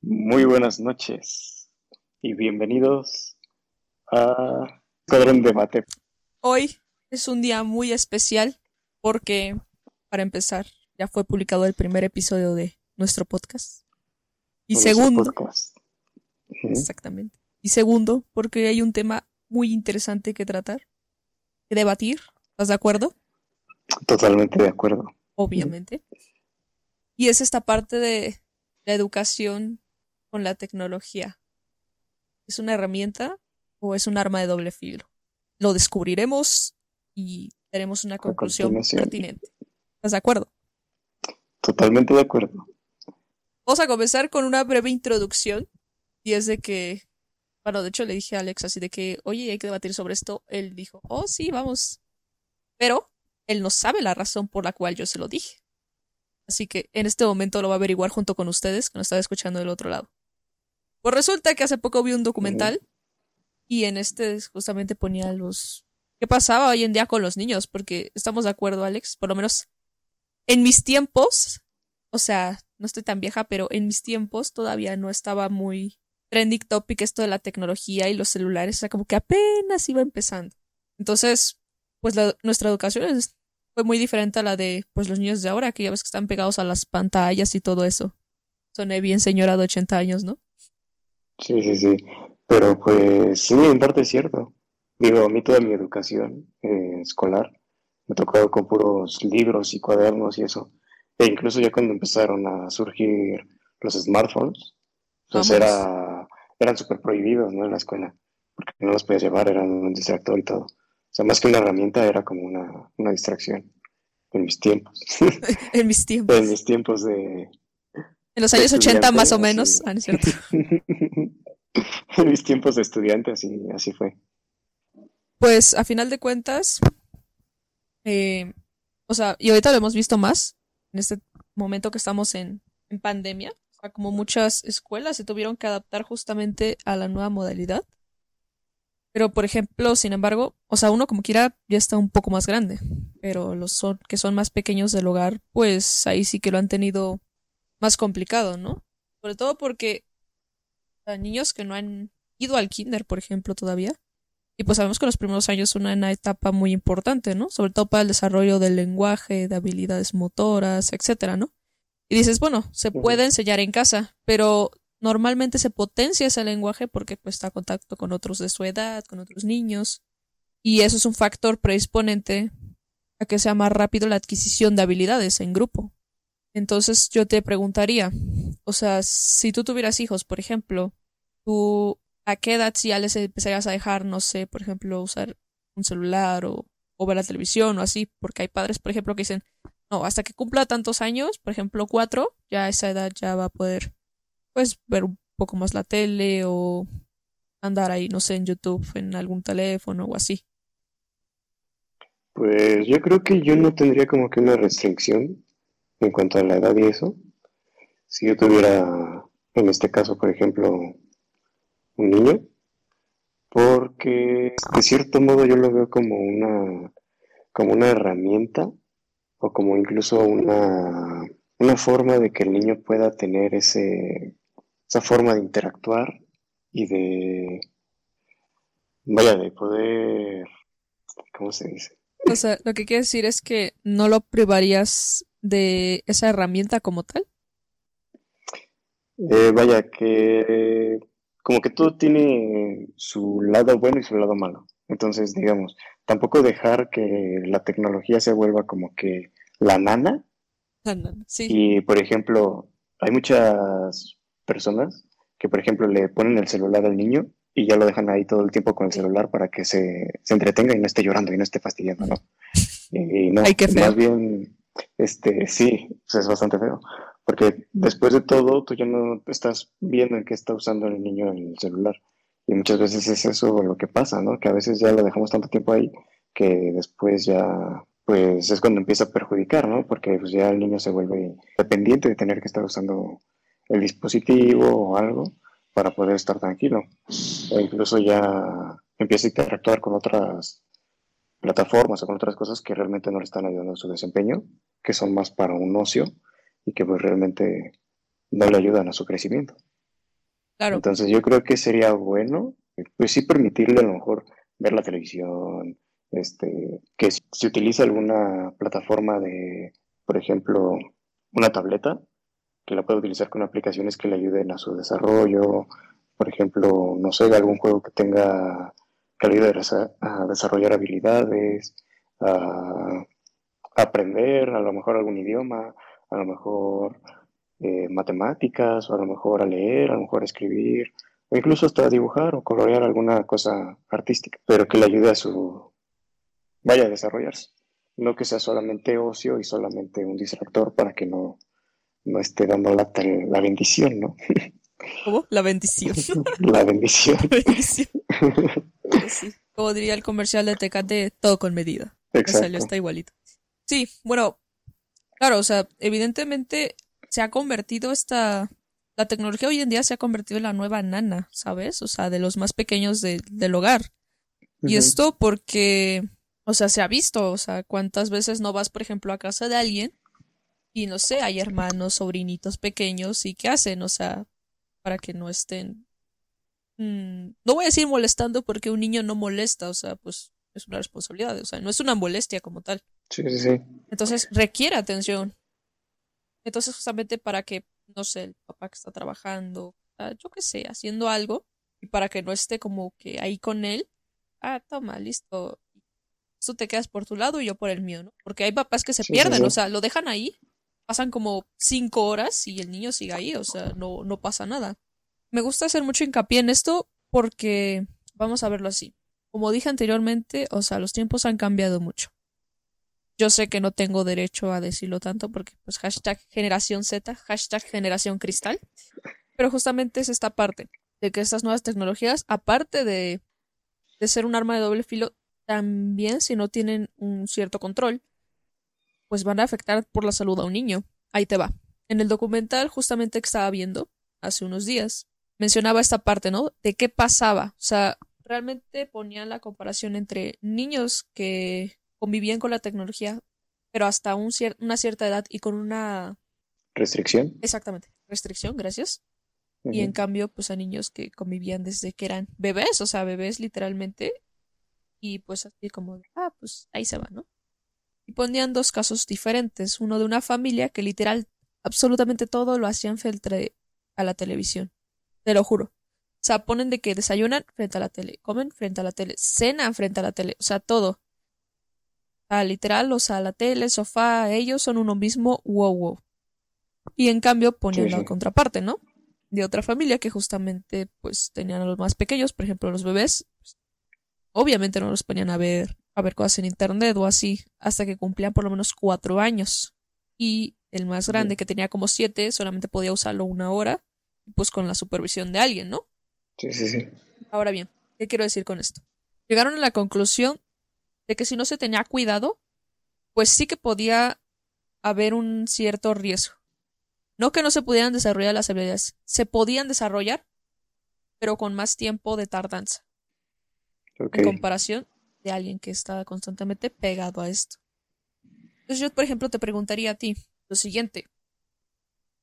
Muy buenas noches y bienvenidos a Escuadrón Debate. Hoy es un día muy especial porque, para empezar, ya fue publicado el primer episodio de nuestro podcast. Y segundo, podcast. Exactamente. Y segundo, porque hay un tema muy interesante que tratar, que debatir. ¿Estás de acuerdo? Totalmente de acuerdo. Obviamente. Y es esta parte de la educación con la tecnología. ¿Es una herramienta o es un arma de doble filo? Lo descubriremos y tenemos una conclusión pertinente. ¿Estás de acuerdo? Totalmente de acuerdo. Vamos a comenzar con una breve introducción. Y es de que, bueno, de hecho le dije a Alex así de que, oye, hay que debatir sobre esto. Él dijo, oh, sí, vamos. Pero él no sabe la razón por la cual yo se lo dije. Así que en este momento lo va a averiguar junto con ustedes, que nos están escuchando del otro lado. Pues resulta que hace poco vi un documental y en este justamente ponía los... ¿Qué pasaba hoy en día con los niños? Porque estamos de acuerdo, Alex, por lo menos en mis tiempos, o sea, no estoy tan vieja, pero en mis tiempos todavía no estaba muy trending topic esto de la tecnología y los celulares, o sea, como que apenas iba empezando. Entonces, pues la- nuestra educación es- fue muy diferente a la de pues los niños de ahora, que ya ves que están pegados a las pantallas y todo eso. Soné bien señora de 80 años, ¿no? Sí, sí, sí. Pero pues sí, en parte es cierto. Digo, a mí toda mi educación eh, escolar me tocó con puros libros y cuadernos y eso. E incluso ya cuando empezaron a surgir los smartphones, pues era, eran súper prohibidos, ¿no? En la escuela, porque no los podías llevar, eran un distractor y todo. O sea, más que una herramienta, era como una, una distracción en mis tiempos. en mis tiempos. En mis tiempos de, En los años 80 más o menos. Ah, no es cierto. en mis tiempos de estudiante, así, así fue. Pues a final de cuentas, eh, o sea, y ahorita lo hemos visto más en este momento que estamos en, en pandemia, o sea, como muchas escuelas se tuvieron que adaptar justamente a la nueva modalidad. Pero, por ejemplo, sin embargo, o sea, uno como quiera ya está un poco más grande, pero los son, que son más pequeños del hogar, pues ahí sí que lo han tenido más complicado, ¿no? Sobre todo porque a niños que no han ido al kinder, por ejemplo, todavía. Y pues sabemos que los primeros años son una etapa muy importante, ¿no? Sobre todo para el desarrollo del lenguaje, de habilidades motoras, etcétera, ¿no? Y dices, bueno, se puede enseñar en casa, pero normalmente se potencia ese lenguaje porque pues está en contacto con otros de su edad, con otros niños. Y eso es un factor predisponente a que sea más rápido la adquisición de habilidades en grupo. Entonces yo te preguntaría, o sea, si tú tuvieras hijos, por ejemplo, tú ¿a qué edad ya les empezarías a dejar, no sé, por ejemplo, usar un celular o, o ver la televisión o así? Porque hay padres, por ejemplo, que dicen, no, hasta que cumpla tantos años, por ejemplo, cuatro, ya a esa edad ya va a poder, pues, ver un poco más la tele o andar ahí, no sé, en YouTube, en algún teléfono o así. Pues yo creo que yo no tendría como que una restricción en cuanto a la edad y eso. Si yo tuviera, en este caso, por ejemplo, un niño, porque de cierto modo yo lo veo como una, como una herramienta o como incluso una, una forma de que el niño pueda tener ese, esa forma de interactuar y de, vaya, de poder, ¿cómo se dice? O sea, lo que quiere decir es que no lo privarías de esa herramienta como tal. Eh, vaya, que como que todo tiene su lado bueno y su lado malo. Entonces, digamos, tampoco dejar que la tecnología se vuelva como que la nana. No, no, Sí, Y, por ejemplo, hay muchas personas que, por ejemplo, le ponen el celular al niño y ya lo dejan ahí todo el tiempo con el celular para que se, se entretenga y no esté llorando y no esté fastidiando, ¿no? Y, y no, Ay, qué feo. más bien, este, sí, pues es bastante feo. Porque después de todo, tú ya no estás viendo en qué está usando el niño el celular. Y muchas veces es eso lo que pasa, ¿no? Que a veces ya lo dejamos tanto tiempo ahí que después ya, pues es cuando empieza a perjudicar, ¿no? Porque pues ya el niño se vuelve dependiente de tener que estar usando el dispositivo o algo para poder estar tranquilo. O incluso ya empieza a interactuar con otras plataformas o con otras cosas que realmente no le están ayudando a su desempeño, que son más para un ocio y que pues realmente no le ayudan a su crecimiento. Claro. Entonces yo creo que sería bueno, pues sí permitirle a lo mejor ver la televisión, este, que si se utiliza alguna plataforma de, por ejemplo, una tableta, que la pueda utilizar con aplicaciones que le ayuden a su desarrollo, por ejemplo, no sé, algún juego que tenga que le ayude a desarrollar habilidades, a aprender a lo mejor algún idioma, a lo mejor eh, matemáticas, o a lo mejor a leer, a lo mejor a escribir, o incluso hasta dibujar o colorear alguna cosa artística, pero que le ayude a su, vaya a desarrollarse. No que sea solamente ocio y solamente un distractor para que no, no esté dando la, la bendición, ¿no? ¿Cómo? La bendición. la bendición. La bendición. Sí. Como diría el comercial de Tecate, todo con medida. Exacto. salió está igualito. Sí, bueno, claro, o sea, evidentemente se ha convertido esta... La tecnología hoy en día se ha convertido en la nueva nana, ¿sabes? O sea, de los más pequeños del hogar. Y esto porque, o sea, se ha visto, o sea, cuántas veces no vas, por ejemplo, a casa de alguien y no sé, hay hermanos, sobrinitos pequeños y qué hacen, o sea, para que no estén... Mm, no voy a decir molestando porque un niño no molesta, o sea, pues es una responsabilidad, o sea, no es una molestia como tal. Sí, sí, sí. Entonces requiere atención. Entonces, justamente para que, no sé, el papá que está trabajando, yo qué sé, haciendo algo, y para que no esté como que ahí con él, ah, toma, listo. Tú te quedas por tu lado y yo por el mío, ¿no? Porque hay papás que se pierden, o sea, lo dejan ahí, pasan como cinco horas y el niño sigue ahí, o sea, no, no pasa nada. Me gusta hacer mucho hincapié en esto porque, vamos a verlo así. Como dije anteriormente, o sea, los tiempos han cambiado mucho. Yo sé que no tengo derecho a decirlo tanto porque pues hashtag generación Z, hashtag generación cristal. Pero justamente es esta parte de que estas nuevas tecnologías, aparte de, de ser un arma de doble filo, también si no tienen un cierto control, pues van a afectar por la salud a un niño. Ahí te va. En el documental justamente que estaba viendo hace unos días, mencionaba esta parte, ¿no? De qué pasaba. O sea, realmente ponían la comparación entre niños que convivían con la tecnología, pero hasta un una cierta edad y con una... Restricción. Exactamente, restricción, gracias. Y en cambio, pues a niños que convivían desde que eran bebés, o sea, bebés literalmente, y pues así como, ah, pues ahí se va, ¿no? Y ponían dos casos diferentes, uno de una familia que literal, absolutamente todo lo hacían frente a la televisión, te lo juro. O sea, ponen de que desayunan frente a la tele, comen frente a la tele, cenan frente a la tele, o sea, todo literal, o sea, la tele, el sofá, ellos son uno mismo, wow, wow. Y en cambio ponían la contraparte, ¿no? De otra familia que justamente pues tenían a los más pequeños, por ejemplo, los bebés, pues, obviamente no los ponían a ver, a ver cosas en internet o así, hasta que cumplían por lo menos cuatro años. Y el más grande, que tenía como siete, solamente podía usarlo una hora, pues con la supervisión de alguien, ¿no? Sí, sí, sí. Ahora bien, ¿qué quiero decir con esto? Llegaron a la conclusión de que si no se tenía cuidado, pues sí que podía haber un cierto riesgo. No que no se pudieran desarrollar las habilidades, se podían desarrollar, pero con más tiempo de tardanza. En comparación de alguien que está constantemente pegado a esto. Entonces yo, por ejemplo, te preguntaría a ti lo siguiente.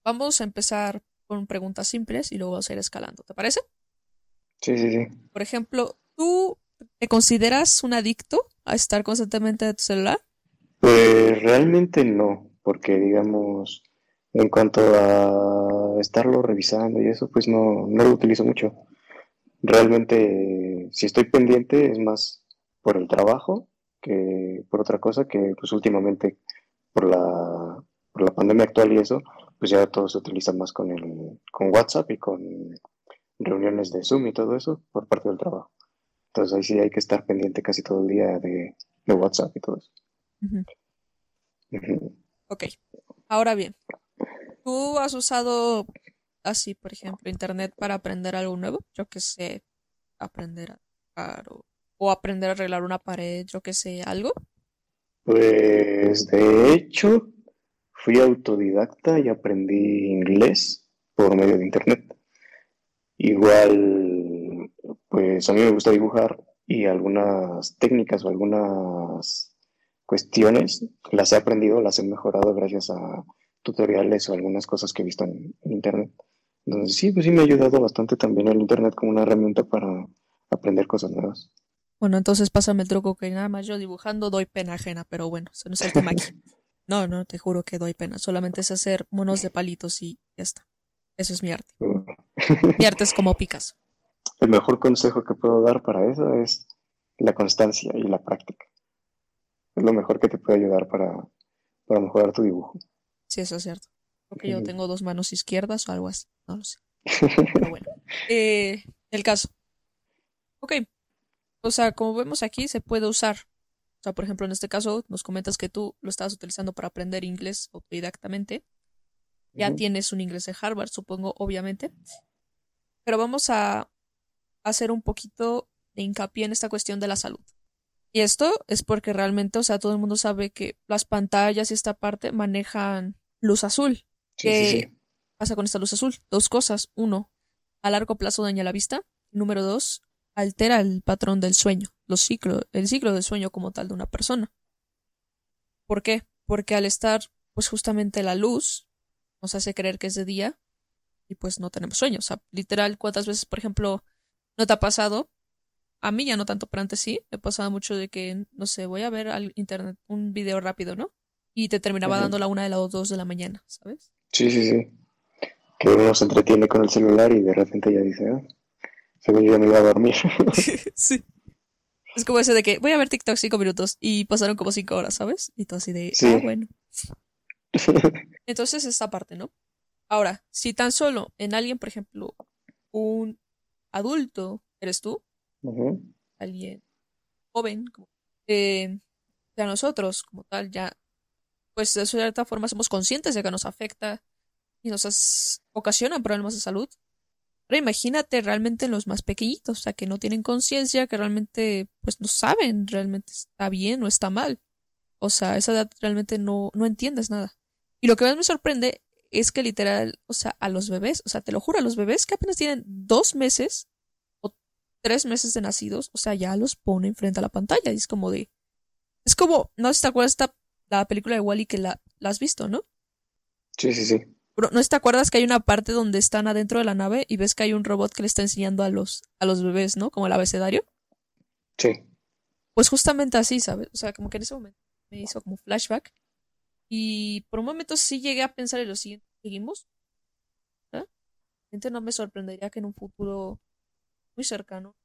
Vamos a empezar con preguntas simples y luego vamos a ir escalando. ¿Te parece? Sí, sí, sí. Por ejemplo, ¿tú te consideras un adicto a estar constantemente de tu celular? Pues realmente no, porque digamos, en cuanto a estarlo revisando y eso, pues no, no lo utilizo mucho. Realmente, si estoy pendiente, es más por el trabajo que por otra cosa, que pues últimamente por la, por la pandemia actual y eso, pues ya todo se utiliza más con, el, con WhatsApp y con reuniones de Zoom y todo eso por parte del trabajo. Entonces ahí sí hay que estar pendiente casi todo el día de, WhatsApp y todo eso. Ok. Ahora bien, ¿tú has usado así, por ejemplo, Internet para aprender algo nuevo? Yo que sé, aprender a o, o aprender a arreglar una pared, yo que sé, algo. Pues de hecho, fui autodidacta y aprendí inglés por medio de Internet. Igual pues a mí me gusta dibujar y algunas técnicas o algunas cuestiones las he aprendido, las he mejorado gracias a tutoriales o algunas cosas que he visto en, internet. Entonces, sí, pues sí me ha ayudado bastante también el Internet como una herramienta para aprender cosas nuevas. Bueno, entonces pásame el truco que nada más yo dibujando doy pena ajena, pero bueno, eso no es el tema aquí. No, no, te juro que doy pena. Solamente es hacer monos de palitos y ya está. Eso es mi arte. mi arte es como Picasso. El mejor consejo que puedo dar para eso es la constancia y la práctica. Es lo mejor que te puede ayudar para, para mejorar tu dibujo. Sí, eso es cierto. Creo que yo tengo dos manos izquierdas o algo así. No lo sé. Pero bueno. Eh, el caso. Ok. O sea, como vemos aquí, se puede usar. O sea, por ejemplo, en este caso, nos comentas que tú lo estabas utilizando para aprender inglés autodidactamente. Ya tienes un inglés de Harvard, supongo, obviamente. Pero vamos a hacer un poquito de hincapié en esta cuestión de la salud. Y esto es porque realmente, o sea, todo el mundo sabe que las pantallas y esta parte manejan luz azul. ¿Qué pasa con esta luz azul? Dos cosas. Uno, a largo plazo daña la vista. Número dos, altera el patrón del sueño, los ciclos, el ciclo del sueño como tal de una persona. ¿Por qué? Porque al estar, pues justamente la luz nos hace creer que es de día y pues no tenemos sueño. O sea, literal, ¿cuántas veces, por ejemplo, no te ha pasado? A mí ya no tanto, pero antes sí, me pasaba mucho de que, no sé, voy a ver al internet un video rápido, ¿no? Y te terminaba dando la una de la o dos de la mañana, ¿sabes? Sí, sí, sí. Que uno se entretiene con el celular y de repente ya dice, ah, según yo me iba a dormir. sí. Es como ese de que voy a ver TikTok cinco minutos y pasaron como cinco horas, ¿sabes? Y todo así de, ah, bueno. Entonces esta parte, ¿no? Ahora, si tan solo en alguien, por ejemplo, un adulto, eres tú, alguien joven, como, eh, ya nosotros, como tal, ya, pues de cierta forma somos conscientes de que nos afecta y nos ocasiona problemas de salud. Pero imagínate realmente los más pequeñitos, o sea, que no tienen conciencia, que realmente, pues no saben realmente está bien o está mal. O sea, a esa edad realmente no, no entiendes nada. Y lo que más me sorprende es que literal, o sea, a los bebés, o sea, te lo juro, a los bebés que apenas tienen dos meses o tres meses de nacidos, o sea, ya los ponen frente a la pantalla. Y es como de. Es como, no sé si te acuerdas esta, la película de Wally que la, la has visto, ¿no? Sí, sí, sí. ¿No te acuerdas que hay una parte donde están adentro de la nave y ves que hay un robot que le está enseñando a los, a los bebés, ¿no? Como el abecedario. Sí. Pues justamente así, ¿sabes? O sea, como que en ese momento me hizo como flashback. Y por un momento sí llegué a pensar en lo siguiente. ¿Seguimos? ¿Eh? Gente no me sorprendería que en un futuro muy cercano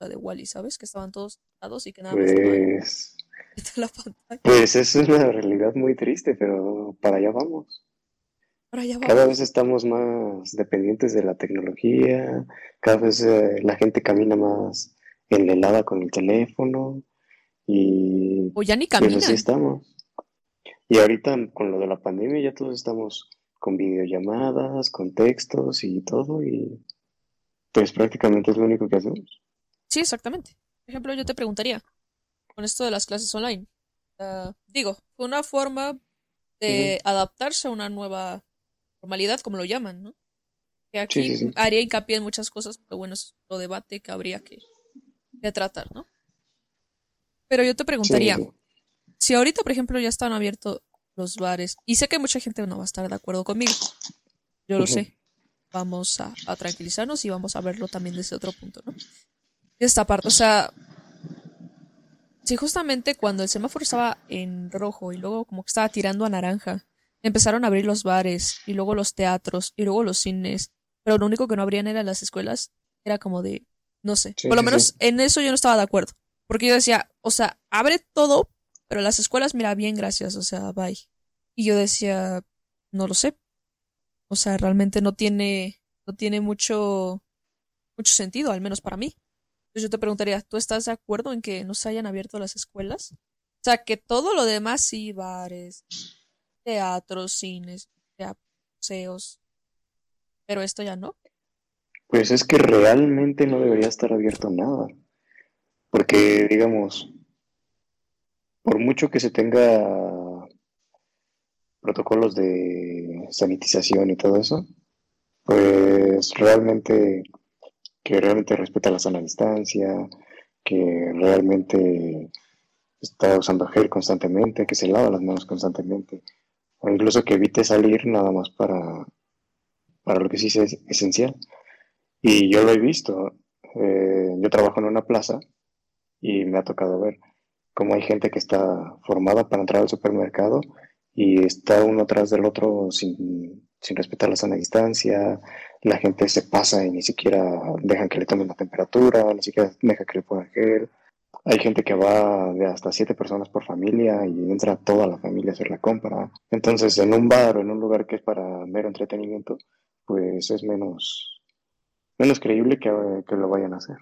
la de Wally, ¿sabes? Que estaban todos dados y que nada pues... la pantalla. Pues es una realidad muy triste, pero para allá vamos. Cada vez estamos más dependientes de la tecnología, cada vez eh, la gente camina más enlelada con el teléfono y... O ya ni camina. Pues así estamos. Y ahorita con lo de la pandemia ya todos estamos con videollamadas, con textos y todo y pues prácticamente es lo único que hacemos. Sí, exactamente. Por ejemplo, yo te preguntaría, con esto de las clases online, uh, digo, fue una forma de adaptarse a una nueva normalidad, como lo llaman, ¿no? Que aquí haría hincapié en muchas cosas, pero bueno, es lo debate que habría que, tratar, ¿no? Pero yo te preguntaría, si ahorita, por ejemplo, ya están abiertos los bares, y sé que mucha gente no va a estar de acuerdo conmigo, yo lo sé, vamos a, a, tranquilizarnos y vamos a verlo también desde otro punto, ¿no? Esta parte, o sea, si justamente cuando el semáforo estaba en rojo y luego como que estaba tirando a naranja, Empezaron a abrir los bares y luego los teatros y luego los cines, pero lo único que no abrían eran las escuelas. Era como de, no sé, por lo menos en eso yo no estaba de acuerdo, porque yo decía, o sea, abre todo, pero las escuelas, mira, bien, gracias, o sea, bye. Y yo decía, no lo sé. O sea, realmente no tiene, no tiene mucho, mucho sentido, al menos para mí. Entonces yo te preguntaría, ¿tú estás de acuerdo en que no se hayan abierto las escuelas? O sea, que todo lo demás sí, bares, teatros, cines, museos. Pero esto ya no. Pues es que realmente no debería estar abierto nada. Porque, digamos, por mucho que se tenga protocolos de sanitización y todo eso, pues realmente que realmente respeta la sana distancia, que realmente está usando gel constantemente, que se lava las manos constantemente, incluso que evite salir nada más para, para lo que sí es esencial. Y yo lo he visto. Eh, yo trabajo en una plaza y me ha tocado ver cómo hay gente que está formada para entrar al supermercado y está uno tras del otro sin, sin respetar la sana distancia, la gente se pasa y ni siquiera dejan que le tomen la temperatura, ni siquiera deja que le pongan gel. Hay gente que va de hasta siete personas por familia y entra toda la familia a hacer la compra. Entonces, en un bar o en un lugar que es para mero entretenimiento, pues es menos, menos creíble que, que lo vayan a hacer.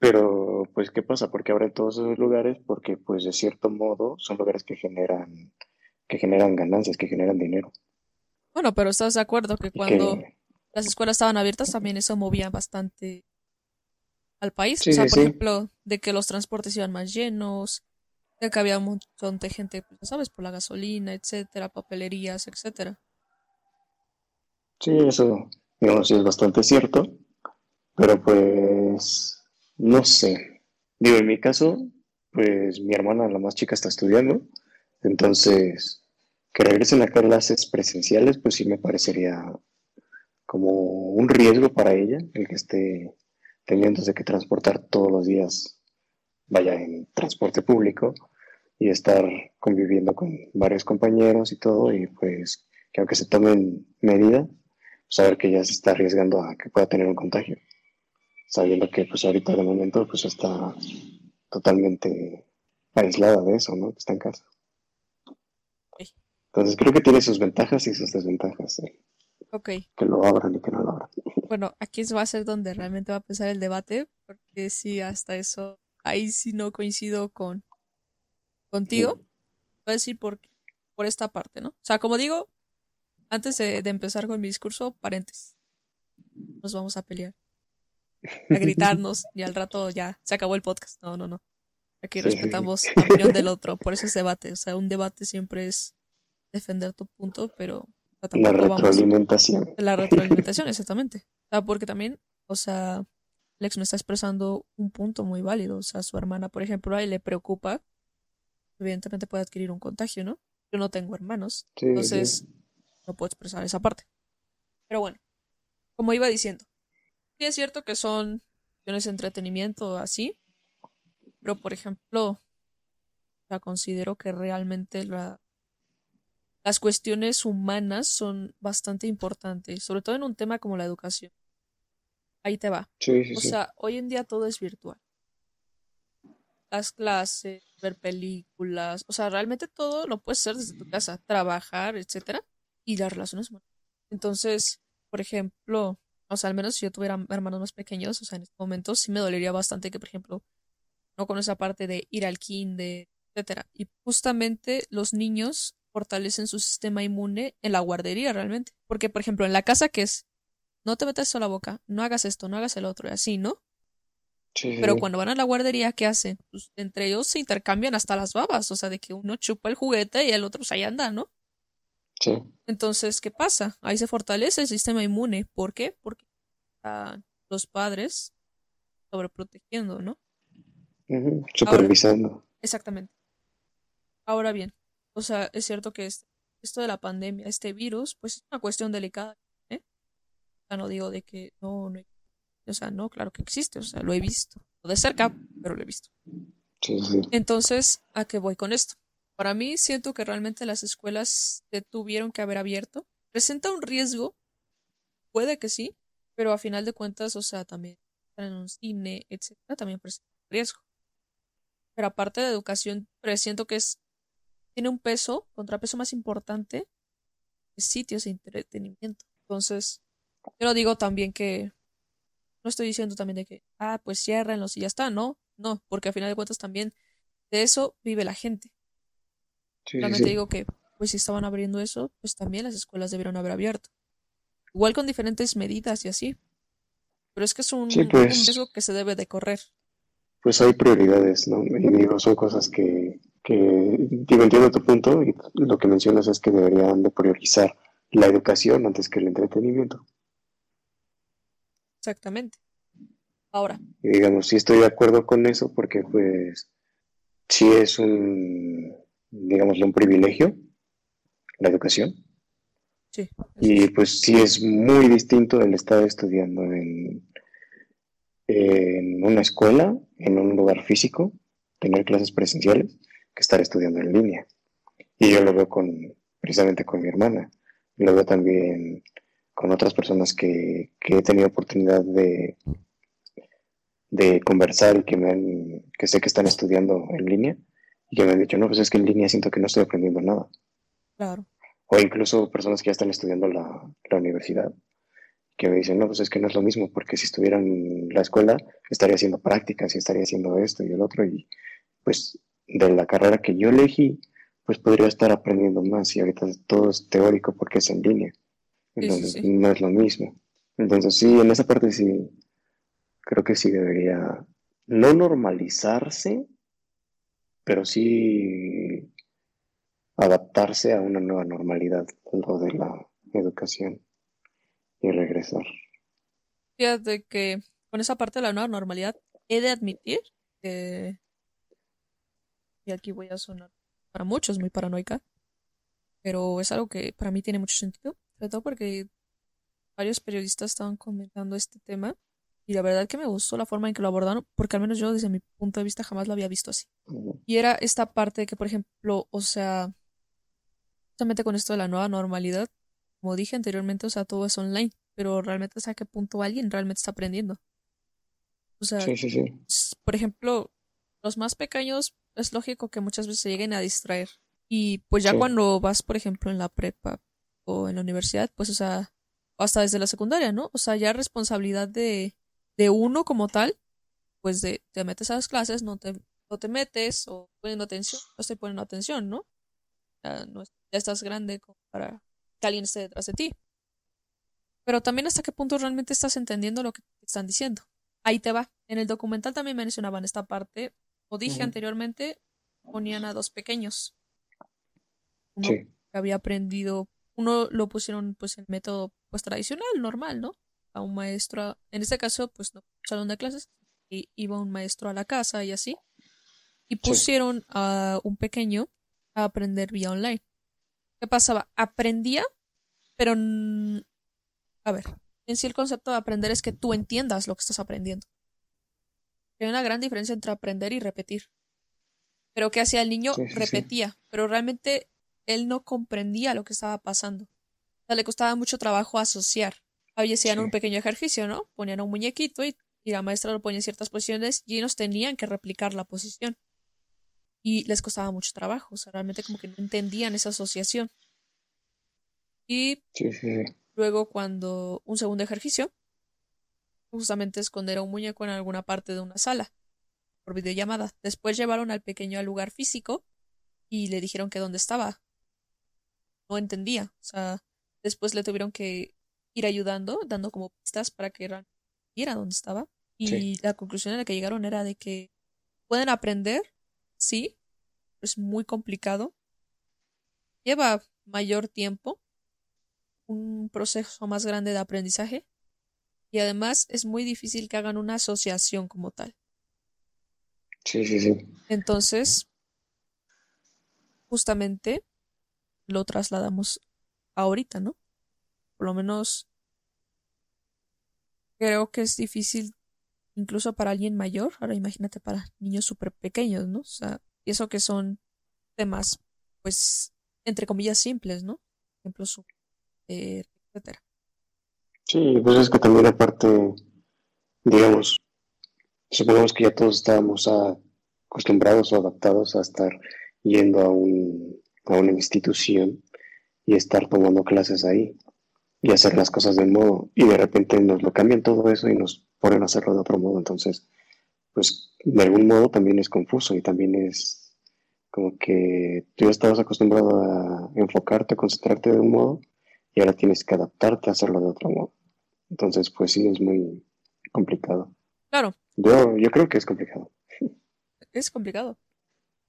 Pero, pues, ¿qué pasa? Porque ahora en todos esos lugares, porque, pues, de cierto modo, son lugares que generan, que generan ganancias, que generan dinero. Bueno, pero ¿estás de acuerdo que cuando las escuelas estaban abiertas también eso movía bastante al país? o sea, por ejemplo, de que los transportes iban más llenos, de que había un montón de gente, pues, ¿sabes? Por la gasolina, etcétera, papelerías, etcétera. Sí, eso, digamos, sí es bastante cierto, pero pues no sé. Digo, en mi caso, pues mi hermana, la más chica, está estudiando. Entonces, que regresen a clases presenciales, pues sí me parecería como un riesgo para ella, el que esté teniéndose que transportar todos los días, vaya en transporte público, y estar conviviendo con varios compañeros y todo, y pues que aunque se tomen medidas, saber que ya se está arriesgando a que pueda tener un contagio sabiendo que pues ahorita de momento pues está totalmente aislada de eso, ¿no? Que está en casa. Entonces creo que tiene sus ventajas y sus desventajas. ¿eh? Ok. Que lo abran y que no lo abran. Bueno, aquí va a ser donde realmente va a empezar el debate, porque sí, hasta eso, ahí sí no coincido con contigo. Voy a decir por, por esta parte, ¿no? O sea, como digo, antes de empezar con mi discurso, paréntesis. Nos vamos a pelear a gritarnos y al rato ya se acabó el podcast. No, no, no. Aquí respetamos la opinión del otro, por eso es debate. O sea, un debate siempre es defender tu punto, pero la retroalimentación. la retroalimentación, exactamente. O sea, porque también, o sea, Lex me está expresando un punto muy válido. O sea, su hermana, por ejemplo, a él le preocupa, evidentemente puede adquirir un contagio, ¿no? Yo no tengo hermanos, entonces no puedo expresar esa parte. Pero bueno, como iba diciendo, es cierto que son cuestiones de entretenimiento así, pero por ejemplo, la considero que realmente la, las cuestiones humanas son bastante importantes, sobre todo en un tema como la educación. Ahí te va. o sea, hoy en día todo es virtual. Las clases, ver películas, o sea, realmente todo lo puedes hacer desde tu casa, trabajar, etcétera, y las relaciones humanas. Entonces, por ejemplo, o sea, al menos si yo tuviera hermanos más pequeños, o sea, en estos momentos sí me dolería bastante que, por ejemplo, no con esa parte de ir al kinder, etcétera. Y justamente los niños fortalecen su sistema inmune en la guardería realmente. Porque, por ejemplo, en la casa que es, no te metas a la boca, no hagas esto, no hagas el otro, y así, ¿no? Sí. Pero cuando van a la guardería, ¿qué hacen? Pues entre ellos se intercambian hasta las babas, o sea, de que uno chupa el juguete y el otro pues ahí anda, ¿no? Entonces, ¿qué pasa? Ahí se fortalece el sistema inmune. ¿Por qué? Porque los padres sobreprotegiendo, ¿no? supervisando. exactamente. Ahora bien, o sea, es cierto que esto de la pandemia, este virus, pues es una cuestión delicada, ¿eh? O sea, no digo de que no, no, o sea, no, claro que existe, o sea, lo he visto, de cerca, pero lo he visto. Sí, sí. Entonces, ¿a qué voy con esto? Para mí siento que realmente las escuelas se tuvieron que haber abierto. ¿Presenta un riesgo? Puede que sí, pero a final de cuentas, o sea, también en un cine, etcétera, también presenta un riesgo. Pero aparte de educación, siento que es tiene un peso, contrapeso más importante, es sitios de entretenimiento. Entonces, yo lo digo también que no estoy diciendo también de que, ah, pues ciérrenlos y ya está, no, no, porque a final de cuentas también de eso vive la gente. Realmente digo que, pues si estaban abriendo eso, pues también las escuelas debieron haber abierto. Igual con diferentes medidas y así. Pero es que es un, pues. riesgo que se debe de correr. Pues hay prioridades, ¿no? Y digo, son cosas que, que digo, entiendo tu punto y lo que mencionas es que deberían de priorizar la educación antes que el entretenimiento. Exactamente. Ahora. Y digamos, sí estoy de acuerdo con eso porque pues sí es un, digámosle, un privilegio, la educación. Sí. Y pues sí es muy distinto el estar estudiando en, en una escuela, en un lugar físico, tener clases presenciales, que estar estudiando en línea. Y yo lo veo con, precisamente con mi hermana. Lo veo también con otras personas que, que he tenido oportunidad de, de conversar y que, me han, que sé que están estudiando en línea y que me han dicho, no, pues es que en línea siento que no estoy aprendiendo nada. Claro. O incluso personas que ya están estudiando la, la universidad, que me dicen, no, pues es que no es lo mismo, porque si estuviera en la escuela estaría haciendo prácticas y estaría haciendo esto y el otro, y pues de la carrera que yo elegí, pues podría estar aprendiendo más y ahorita todo es teórico porque es en línea. Entonces Sí, sí, sí. no es lo mismo. Entonces sí, en esa parte sí, creo que sí debería no normalizarse, pero sí adaptarse a una nueva normalidad, lo de la educación y regresar. Fíjate que con esa parte de la nueva normalidad he de admitir que, y aquí voy a sonar para muchos muy paranoica, pero es algo que para mí tiene mucho sentido, sobre todo porque varios periodistas estaban comentando este tema y la verdad que me gustó la forma en que lo abordaron, porque al menos yo desde mi punto de vista jamás lo había visto así. Y era esta parte de que, por ejemplo, o sea, justamente con esto de la nueva normalidad, como dije anteriormente, o sea, todo es online, pero realmente hasta qué punto alguien realmente está aprendiendo. O sea, Sí, sí, sí. s- por ejemplo, los más pequeños es lógico que muchas veces se lleguen a distraer. Y pues ya Sí. cuando vas, por ejemplo, en la prepa o en la universidad, pues, o sea, hasta desde la secundaria, ¿no? O sea, ya responsabilidad de, de uno como tal, pues de te metes a las clases, no te, no te metes, o poniendo atención, no estoy poniendo atención, ¿no? Ya, no ya estás grande como para que alguien esté detrás de ti. Pero también hasta qué punto realmente estás entendiendo lo que te están diciendo. Ahí te va. En el documental también mencionaban esta parte, o dije anteriormente, ponían a dos pequeños. Uno Sí, que había aprendido, uno lo pusieron pues en método pues tradicional, normal, ¿no? A un maestro, en este caso pues no, salón de clases, y iba un maestro a la casa y así, y sí, pusieron a un pequeño a aprender vía online. ¿Qué pasaba? Aprendía, pero a ver, en sí el concepto de aprender es que tú entiendas lo que estás aprendiendo. Hay una gran diferencia entre aprender y repetir. Pero ¿qué hacía el niño? sí, sí, sí. Repetía, pero realmente él no comprendía lo que estaba pasando. O sea, le costaba mucho trabajo asociar. Ahí hacían un pequeño ejercicio, ¿no? Ponían a un muñequito y, y la maestra lo ponía en ciertas posiciones y ellos tenían que replicar la posición. Y les costaba mucho trabajo. O sea, realmente como que no entendían esa asociación. Y luego cuando un segundo ejercicio, justamente esconder a un muñeco en alguna parte de una sala por videollamada. Después llevaron al pequeño al lugar físico y le dijeron que dónde estaba. No entendía. O sea, después le tuvieron que ir ayudando, dando como pistas para que realmente viera dónde estaba. Sí, Y la conclusión a la que llegaron era de que pueden aprender, sí, pero es muy complicado. Lleva mayor tiempo, un proceso más grande de aprendizaje y además es muy difícil que hagan una asociación como tal. sí, sí, sí. Entonces, justamente lo trasladamos ahorita, ¿no? Por lo menos creo que es difícil incluso para alguien mayor. Ahora imagínate para niños súper pequeños, ¿no? O sea, y eso que son temas, pues, entre comillas, simples, ¿no? Ejemplos, eh, etcétera. Sí, pues es que también aparte, digamos, supongamos que ya todos estábamos acostumbrados o adaptados a estar yendo a un, a una institución y estar tomando clases ahí y hacer las cosas de un modo y de repente nos lo cambian todo eso y nos ponen a hacerlo de otro modo. Entonces, pues de algún modo también es confuso y también es como que tú ya estabas acostumbrado a enfocarte, a concentrarte de un modo y ahora tienes que adaptarte a hacerlo de otro modo. Entonces, pues sí, es muy complicado. Claro, Yo, yo creo que es complicado. es complicado.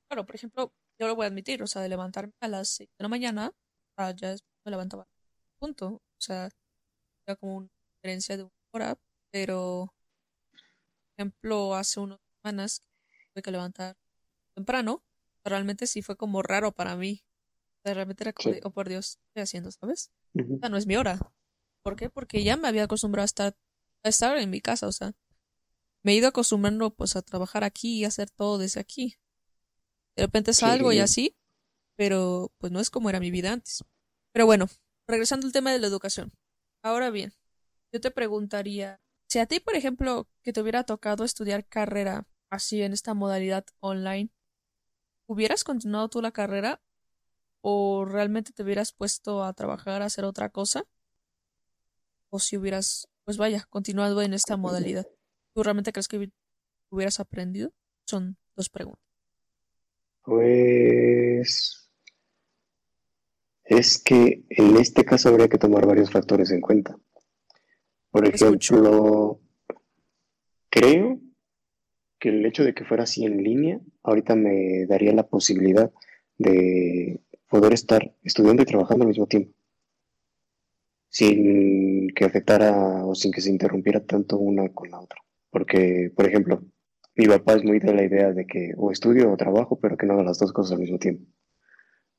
Claro, por ejemplo, yo lo voy a admitir, o sea, de levantarme a las 6 de la mañana, ah, ya me levantaba punto. O sea, ya como una diferencia de una hora, pero, por ejemplo, hace unas semanas tuve que levantar temprano, realmente sí fue como raro para mí. De repente era como Sí. oh por Dios, ¿qué estoy haciendo, sabes? Esta no es mi hora. ¿Por qué? Porque ya me había acostumbrado a estar, a estar en mi casa, o sea, me he ido acostumbrando pues a trabajar aquí y hacer todo desde aquí. De repente salgo y Sí. así, pero pues no es como era mi vida antes. Pero bueno, regresando al tema de la educación. Ahora bien, yo te preguntaría, si a ti, por ejemplo, que te hubiera tocado estudiar carrera así en esta modalidad online, ¿hubieras continuado tú la carrera o realmente te hubieras puesto a trabajar, a hacer otra cosa? O si hubieras, pues vaya, continuado en esta modalidad. ¿Tú realmente crees que hubi- hubieras aprendido? Son dos preguntas. Pues es que en este caso habría que tomar varios factores en cuenta. Por escucho. ejemplo, creo que el hecho de que fuera así en línea, ahorita me daría la posibilidad de poder estar estudiando y trabajando al mismo tiempo, sin que afectara o sin que se interrumpiera tanto una con la otra. Porque, por ejemplo, mi papá es muy de la idea de que o estudio o trabajo, pero que no haga las dos cosas al mismo tiempo.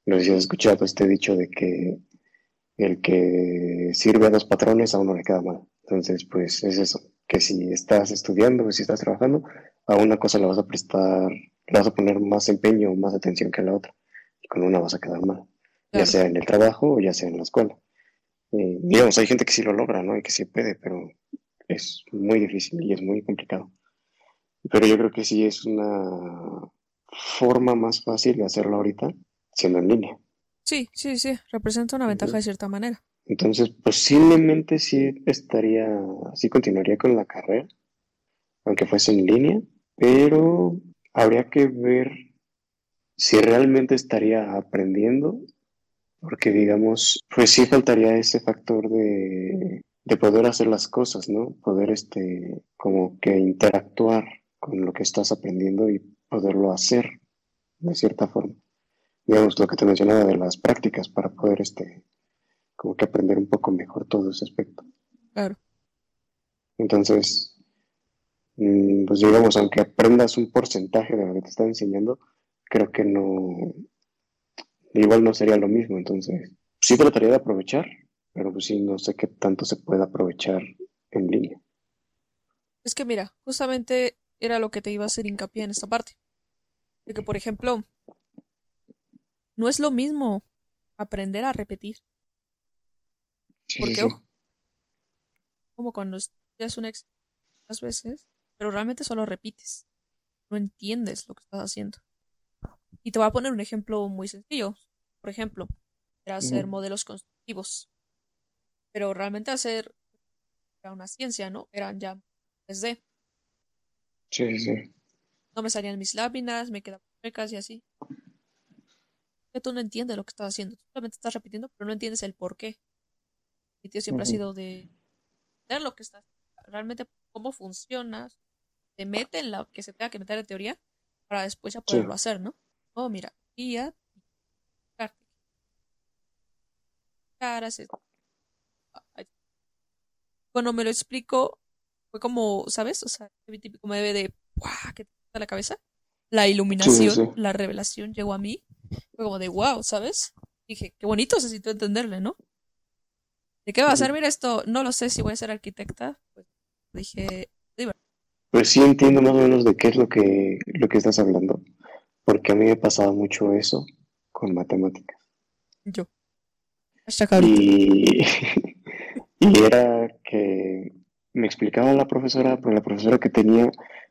No sé si has escuchado este dicho de que el que sirve a dos patrones a uno le queda mal. Entonces, pues es eso, que si estás estudiando o si estás trabajando, a una cosa le vas a prestar, le vas a poner más empeño o más atención que a la otra. Con una vas a quedar mal, ya sea en el trabajo o ya sea en la escuela. Eh, digamos, hay gente que sí lo logra, ¿no? Y que sí puede, pero es muy difícil y es muy complicado. Pero yo creo que sí es una forma más fácil de hacerlo ahorita, siendo en línea. sí, sí, sí, representa una ventaja de cierta manera. Entonces, posiblemente sí estaría, sí continuaría con la carrera, aunque fuese en línea, pero habría que ver si realmente estaría aprendiendo, porque digamos, pues sí faltaría ese factor de, de poder hacer las cosas, ¿no? Poder, este, como que interactuar con lo que estás aprendiendo y poderlo hacer de cierta forma. Digamos, lo que te mencionaba de las prácticas para poder, este, como que aprender un poco mejor todo ese aspecto. Claro. Entonces, mm, pues digamos, aunque aprendas un porcentaje de lo que te están enseñando, creo que no, igual no sería lo mismo. Entonces, sí trataría de aprovechar, pero pues sí, no sé qué tanto se puede aprovechar en línea. Es que mira, justamente era lo que te iba a hacer hincapié en esta parte. De que, por ejemplo, no es lo mismo aprender a repetir. Sí, Porque, sí. ojo, como cuando estudias un examen muchas veces, pero realmente solo repites. No entiendes lo que estás haciendo. Y te voy a poner un ejemplo muy sencillo. Por ejemplo, era hacer modelos constructivos. Pero realmente hacer era una ciencia, ¿no? Eran ya 3D. Sí, sí, sí. No me salían mis láminas, me quedaban chuecas y así. Que tú no entiendes lo que estás haciendo. Tú solamente estás repitiendo, pero no entiendes el por qué. Mi tío siempre ha Ujú. sido de ver lo que estás, realmente cómo funciona, te mete en la que se tenga que meter en teoría para después ya Sí. poderlo hacer, ¿no? Oh, mira, guía, caras, cuando me lo explico, fue como, ¿sabes? O sea, típico me debe de, ¡guau! que te explota la cabeza. La sí, iluminación, sí. la revelación llegó a mí. Fue como de, wow, ¿sabes? Dije, qué bonito necesito entenderle, ¿no? ¿De qué va a servir esto? No lo sé si voy a ser arquitecta. Pues dije, "Diver- Pues sí entiendo más o menos de qué es lo que, lo que estás hablando, porque a mí me pasaba mucho eso con matemáticas. yo. Y, y era que me explicaba la profesora, pero la profesora que tenía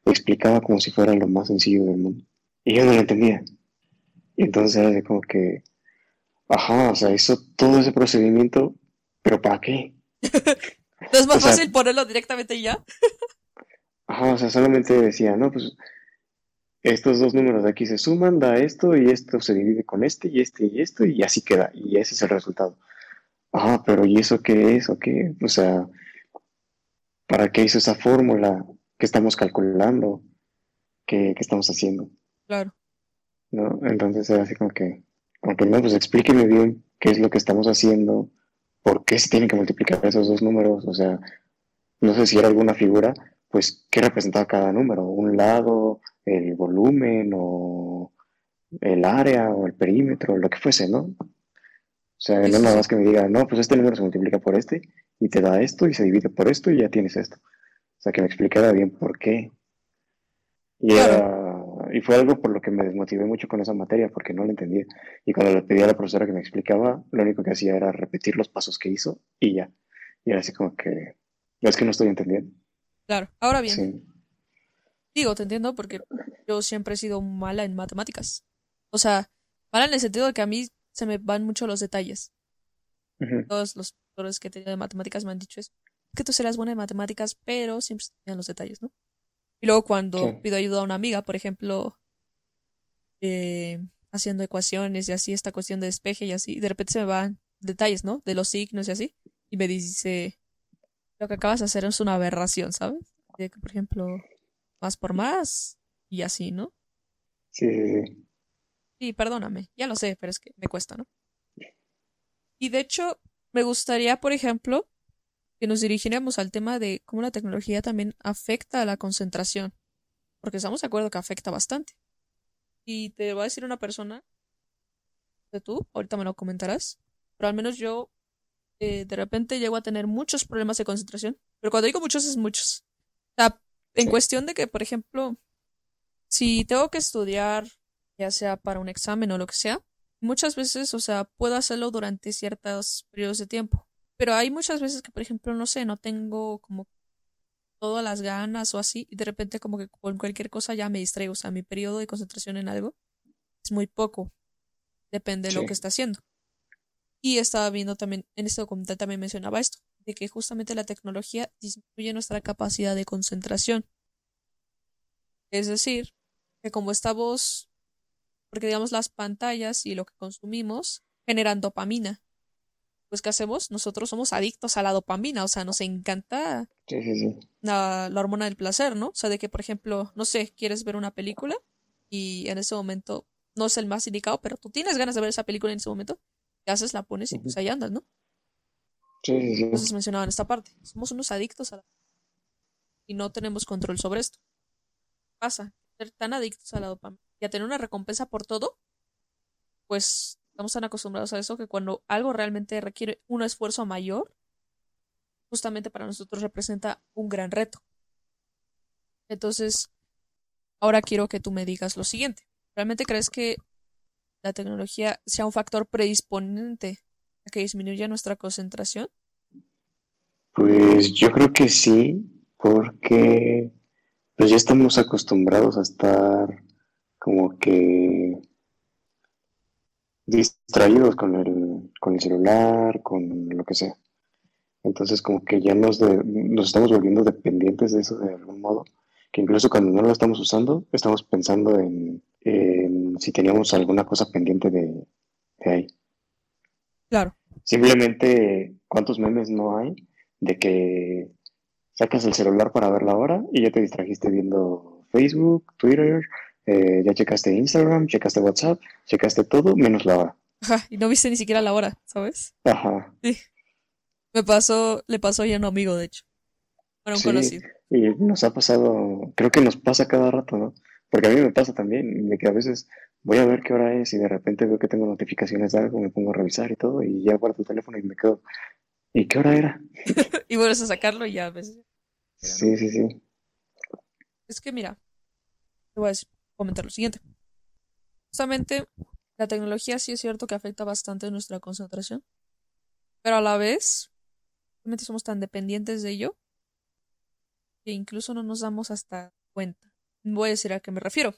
me explicaba como si fuera lo más sencillo del mundo. Y yo no lo entendía. Y entonces era de como que, ajá, o sea, hizo todo ese procedimiento, pero ¿para qué? ¿No es más O sea, fácil ponerlo directamente y ya? ajá, o sea, solamente decía, no, pues estos dos números de aquí se suman, da esto, y esto se divide con este, y este, y esto, y así queda, y ese es el resultado. Ah, pero ¿y eso qué es? ¿O qué? O sea, ¿para qué hizo esa fórmula? ¿Qué estamos calculando? ¿Qué, qué estamos haciendo? Claro. ¿No? Entonces era así como que, como que no, pues explíqueme bien qué es lo que estamos haciendo, por qué se tienen que multiplicar esos dos números, o sea, no sé si era alguna figura, pues qué representaba cada número, un lado, el volumen o el área o el perímetro, lo que fuese, ¿no? sea, no nada más que me diga, no, pues este número se multiplica por este y te da esto y se divide por esto y ya tienes esto. O sea, que me explicara bien por qué. Y, y fue algo por lo que me desmotivé mucho con esa materia, porque no la entendía. Y cuando le pedí a la profesora que me explicaba, lo único que hacía era repetir los pasos que hizo y ya. Y era así como que, es que no estoy entendiendo. Claro, ahora bien. Digo, te entiendo porque yo siempre he sido mala en matemáticas. O sea, mala en el sentido de que a mí se me van mucho los detalles. Todos los profesores que he tenido de matemáticas me han dicho eso. Que tú serás buena en matemáticas, pero siempre se los detalles, ¿no? Y luego cuando pido ayuda a una amiga, por ejemplo, eh, haciendo ecuaciones y así, esta cuestión de despeje y así, de repente se me van detalles, ¿no? De los signos y así. Y me dice, lo que acabas de hacer es una aberración, ¿sabes? De que, por ejemplo, más por más y así, ¿no? Sí, sí, sí. perdóname, ya lo sé, pero es que me cuesta, ¿no? Y de hecho, me gustaría, por ejemplo, que nos dirigiéramos al tema de cómo la tecnología también afecta a la concentración. Porque estamos de acuerdo que afecta bastante. Y te voy a decir una persona, de tú, ahorita me lo comentarás, pero al menos yo eh, de repente llego a tener muchos problemas de concentración. Pero cuando digo muchos es muchos. O sea, en cuestión de que, por ejemplo, si tengo que estudiar, ya sea para un examen o lo que sea, muchas veces, o sea, puedo hacerlo durante ciertos periodos de tiempo. Pero hay muchas veces que, por ejemplo, no sé, no tengo como todas las ganas o así, y de repente como que con cualquier cosa ya me distraigo. O sea, mi periodo de concentración en algo es muy poco. Depende de lo que está haciendo. Y estaba viendo también, en este documental también mencionaba esto, de que justamente la tecnología disminuye nuestra capacidad de concentración. Es decir, que como estamos, porque digamos las pantallas y lo que consumimos generan dopamina pues ¿qué hacemos? Nosotros somos adictos a la dopamina, o sea, nos encanta La, hormona del placer, ¿no? O sea, de que, por ejemplo, no sé, quieres ver una película y en ese momento no es el más indicado, pero tú tienes ganas de ver esa película en ese momento, ¿qué haces? La pones y pues ahí andas, ¿no? Sí, sí. Entonces mencionaban esta parte, somos unos adictos a la y no tenemos control sobre esto. ¿Qué pasa? Ser tan adictos a la dopamina y a tener una recompensa por todo, pues Estamos tan acostumbrados a eso que cuando algo realmente requiere un esfuerzo mayor, justamente para nosotros representa un gran reto. Entonces, ahora quiero que tú me digas lo siguiente. ¿Realmente crees que la tecnología sea un factor predisponente que disminuya nuestra concentración? Pues yo creo que sí, porque pues ya estamos acostumbrados a estar como que distraídos con el, con el celular, con lo que sea. Entonces como que ya nos, nos estamos volviendo dependientes de eso de algún modo, que incluso cuando no lo estamos usando, estamos pensando en, si teníamos alguna cosa pendiente de, ahí. Claro. Simplemente, ¿cuántos memes no hay de que sacas el celular para ver la hora y ya te distrajiste viendo Facebook, Twitter, eh, ya checaste Instagram, checaste WhatsApp, checaste todo menos la hora. Ajá, y no viste ni siquiera la hora, ¿sabes? Ajá. Sí. Me pasó, le pasó ya a un amigo, de hecho. Para un sí, conocido. Y nos ha pasado, creo que nos pasa cada rato, ¿no? Porque a mí me pasa también, de que a veces voy a ver qué hora es y de repente veo que tengo notificaciones de algo, me pongo a revisar y todo, y ya guardo el teléfono y me quedo, ¿y qué hora era? y vuelves a sacarlo y ya a veces. Sí, sí, sí. Es que mira, te voy a comentar lo siguiente. Justamente, la tecnología sí es cierto que afecta bastante nuestra concentración, pero a la vez, realmente somos tan dependientes de ello que incluso no nos damos hasta cuenta. Voy a decir a qué me refiero.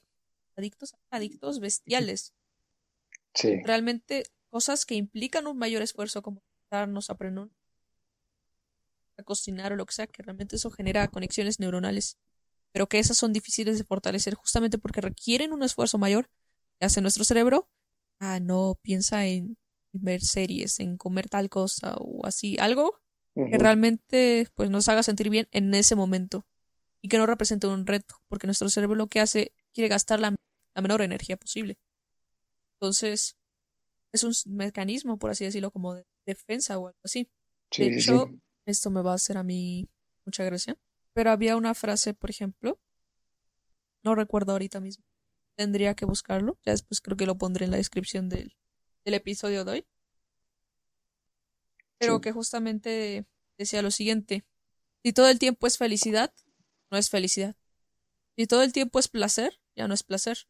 Adictos, adictos bestiales. Sí. Realmente cosas que implican un mayor esfuerzo como darnos, aprender a cocinar o lo que sea, que realmente eso genera conexiones neuronales pero que esas son difíciles de fortalecer justamente porque requieren un esfuerzo mayor que hace nuestro cerebro. Ah, no, piensa en ver series, en comer tal cosa o así, algo que realmente pues nos haga sentir bien en ese momento y que no represente un reto, porque nuestro cerebro lo que hace quiere gastar la, menor energía posible. Entonces, es un mecanismo, por así decirlo, como de defensa o algo así. de hecho, esto me va a hacer a mí mucha gracia pero había una frase, por ejemplo, no recuerdo ahorita mismo, tendría que buscarlo, ya después creo que lo pondré en la descripción del, episodio de hoy, pero que justamente decía lo siguiente, si todo el tiempo es felicidad, no es felicidad. Si todo el tiempo es placer, ya no es placer.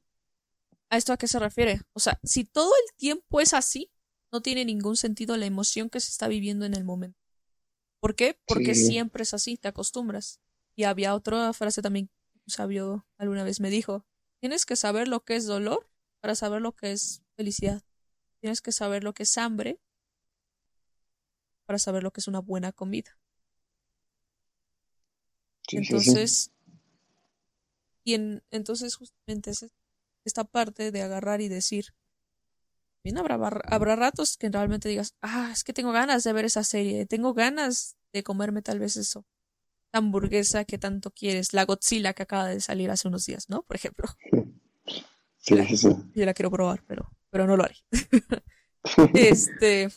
¿A esto a qué se refiere? O sea, si todo el tiempo es así, no tiene ningún sentido la emoción que se está viviendo en el momento. ¿Por qué? Porque siempre es así, te acostumbras. Y había otra frase también, un sabio alguna vez me dijo, tienes que saber lo que es dolor para saber lo que es felicidad. Tienes que saber lo que es hambre para saber lo que es una buena comida. entonces, y en, entonces justamente es esta parte de agarrar y decir, bien habrá, habrá ratos que realmente digas, ah, es que tengo ganas de ver esa serie, tengo ganas de comerme tal vez eso, la hamburguesa que tanto quieres, la Godzilla que acaba de salir hace unos días, ¿no? Por ejemplo. Sí, sí, sí. Yo la quiero probar, pero, pero no lo haré. este,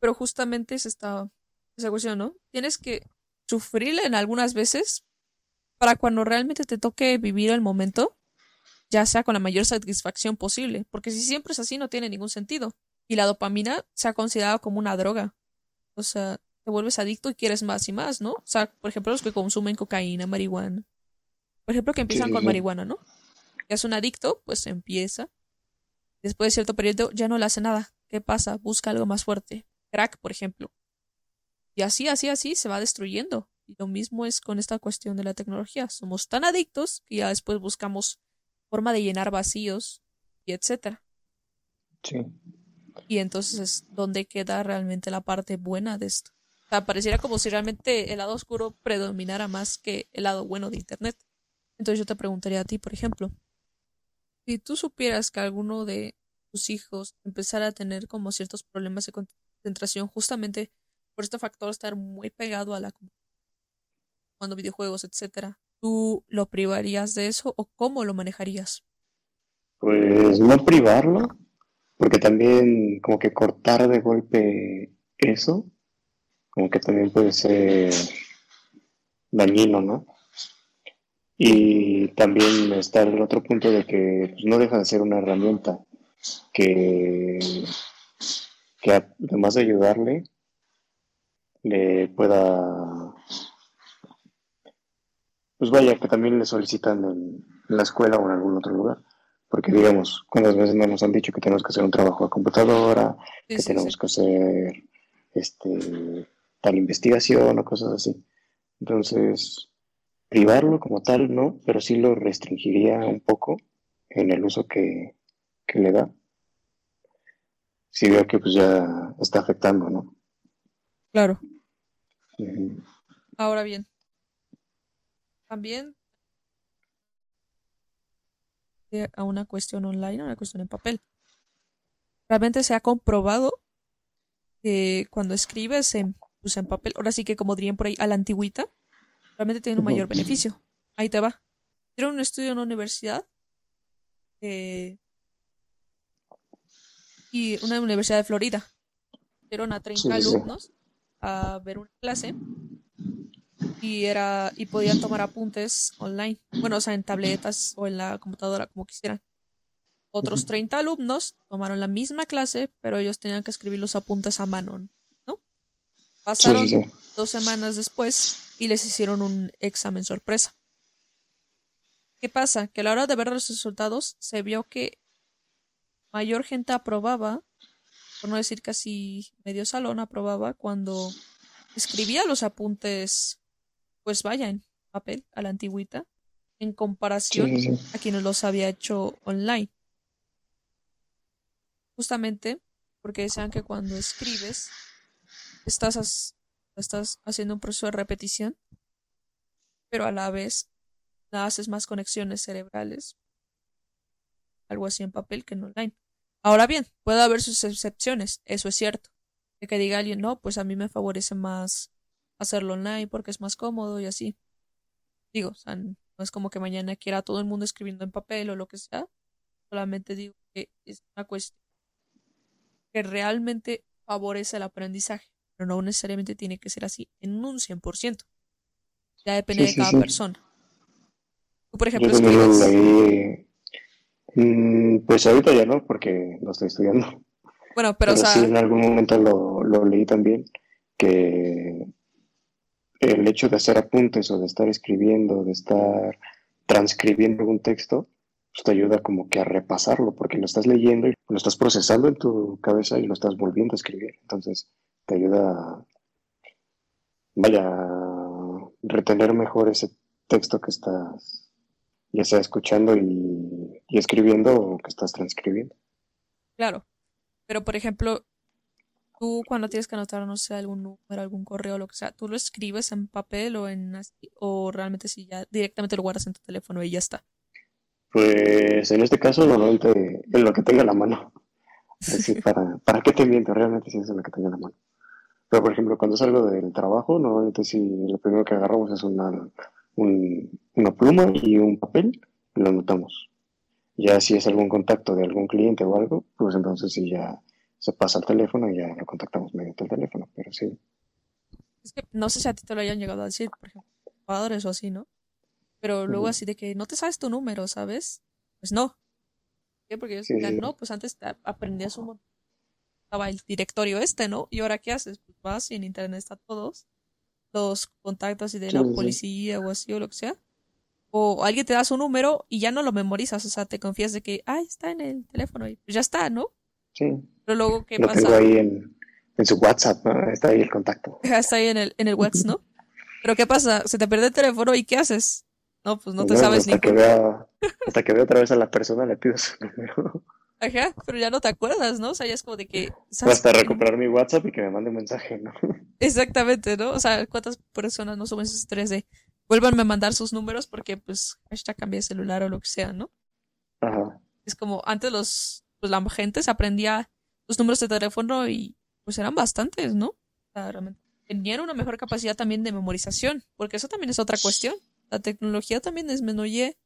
pero justamente es esta, esa cuestión, ¿no? Tienes que sufrirla en algunas veces para cuando realmente te toque vivir el momento, ya sea con la mayor satisfacción posible, porque si siempre es así no tiene ningún sentido. Y la dopamina se ha considerado como una droga. O sea, te vuelves adicto y quieres más y más, ¿no? O sea, por ejemplo, los que consumen cocaína, marihuana. Por ejemplo, que empiezan con marihuana, ¿no? Ya es un adicto, pues empieza. Después de cierto periodo ya no le hace nada. ¿Qué pasa? Busca algo más fuerte. Crack, por ejemplo. Y así, así, así se va destruyendo. Y lo mismo es con esta cuestión de la tecnología. Somos tan adictos que ya después buscamos forma de llenar vacíos y etcétera. Sí. Y entonces es donde queda realmente la parte buena de esto. O sea, pareciera como si realmente el lado oscuro predominara más que el lado bueno de Internet. Entonces yo te preguntaría a ti, por ejemplo, si tú supieras que alguno de tus hijos empezara a tener como ciertos problemas de concentración justamente por este factor estar muy pegado a la cuando videojuegos, etcétera, ¿tú lo privarías de eso o cómo lo manejarías? Pues no privarlo, porque también como que cortar de golpe eso, como que también puede ser dañino, ¿no? Y también está el otro punto de que pues, no deja de ser una herramienta que, que además de ayudarle, le pueda pues vaya, que también le solicitan en, la escuela o en algún otro lugar. Porque, digamos, cuántas veces nos han dicho que tenemos que hacer un trabajo a computadora, que tenemos que hacer este, tal investigación o cosas así. Entonces, privarlo como tal, no, pero sí lo restringiría un poco en el uso que, le da. Si veo que pues ya está afectando, ¿no? Claro. Ahora bien, también a una cuestión online, a una cuestión en papel. Realmente se ha comprobado que cuando escribes en, pues en papel, ahora sí que como dirían por ahí, a la antigüita, realmente tiene un mayor beneficio. Ahí te va. Hicieron un estudio en una universidad eh, y una universidad de Florida. Hicieron a 30 alumnos a ver una clase y era y podían tomar apuntes online, bueno, o sea, en tabletas o en la computadora como quisieran. Otros 30 alumnos tomaron la misma clase, pero ellos tenían que escribir los apuntes a mano, ¿no? Pasaron dos semanas después y les hicieron un examen sorpresa. ¿Qué pasa? Que a la hora de ver los resultados se vio que mayor gente aprobaba, por no decir casi medio salón aprobaba cuando escribía los apuntes pues vaya en papel a la antigüita en comparación a quienes los había hecho online. Justamente porque decían que cuando escribes estás, estás haciendo un proceso de repetición, pero a la vez haces más conexiones cerebrales, algo así en papel que en online. Ahora bien, puede haber sus excepciones, eso es cierto. De que diga alguien, no, pues a mí me favorece más hacerlo online porque es más cómodo y así. Digo, o sea, no es como que mañana quiera todo el mundo escribiendo en papel o lo que sea. Solamente digo que es una cuestión que realmente favorece el aprendizaje, pero no necesariamente tiene que ser así en un 100%. Ya depende de cada persona. Tú, por ejemplo, mm, pues ahorita ya no, porque no estoy estudiando. Bueno, pero, o sea... sí, en algún momento lo, lo, lo leí también, que el hecho de hacer apuntes o de estar escribiendo, de estar transcribiendo un texto, pues te ayuda como que a repasarlo, porque lo estás leyendo y lo estás procesando en tu cabeza y lo estás volviendo a escribir. Entonces, te ayuda a, vaya, a retener mejor ese texto que estás, ya sea escuchando y escribiendo o que estás transcribiendo. Claro. Pero, por ejemplo, tú cuando tienes que anotar, no sé, algún número, algún correo, lo que sea, ¿tú lo escribes en papel o en o realmente si ya directamente lo guardas en tu teléfono y ya está? Pues en este caso, normalmente en lo que tenga la mano. Así, para, ¿para qué te miento? Realmente sí es en lo que tenga a la mano. Pero, por ejemplo, cuando salgo del trabajo, normalmente sí, lo primero que agarramos es una, un- una pluma y un papel y lo anotamos. Ya si es algún contacto de algún cliente o algo, pues entonces sí ya se pasa al teléfono y ya lo contactamos mediante el teléfono. Pero sí, Es que no sé si a ti te lo hayan llegado a decir, por ejemplo, padres o así, ¿no? Pero luego así de que no te sabes tu número, ¿sabes? Pues no. ¿Por qué? Porque sí, decían, sí. no, pues antes te aprendías un montón. Estaba el directorio este, ¿no? ¿Y ahora qué haces? Pues vas y en internet está todos los contactos y de Sí, la policía o así o lo que sea. O alguien te da su número y ya no lo memorizas, o sea, te confías de que, ay, está en el teléfono y pues ya está, ¿no? Sí, Pero luego, ¿qué lo tengo pasa? ahí en, en su WhatsApp, ¿no? Está ahí el contacto. Está ahí en el, en el WhatsApp, ¿no? Pero ¿qué pasa? Se te pierde el teléfono y ¿qué haces? No, pues no te sabes hasta que ningún. vea, hasta que vea otra vez a la persona le pido su número. Ajá, pero ya no te acuerdas, ¿no? O sea, ya es como de que, O ¿sabes hasta recuperar mi WhatsApp y que me mande un mensaje, ¿no? Exactamente, ¿no? O sea, ¿cuántas personas no suben sus estrés de vuélvanme a mandar sus números porque pues hashtag cambia de celular o lo que sea, ¿no? Ajá. Es como antes los, pues la gente se aprendía los números de teléfono y pues eran bastantes, ¿no? O sea, realmente tenían una mejor capacidad también de memorización, porque eso también es otra cuestión. La tecnología también disminuye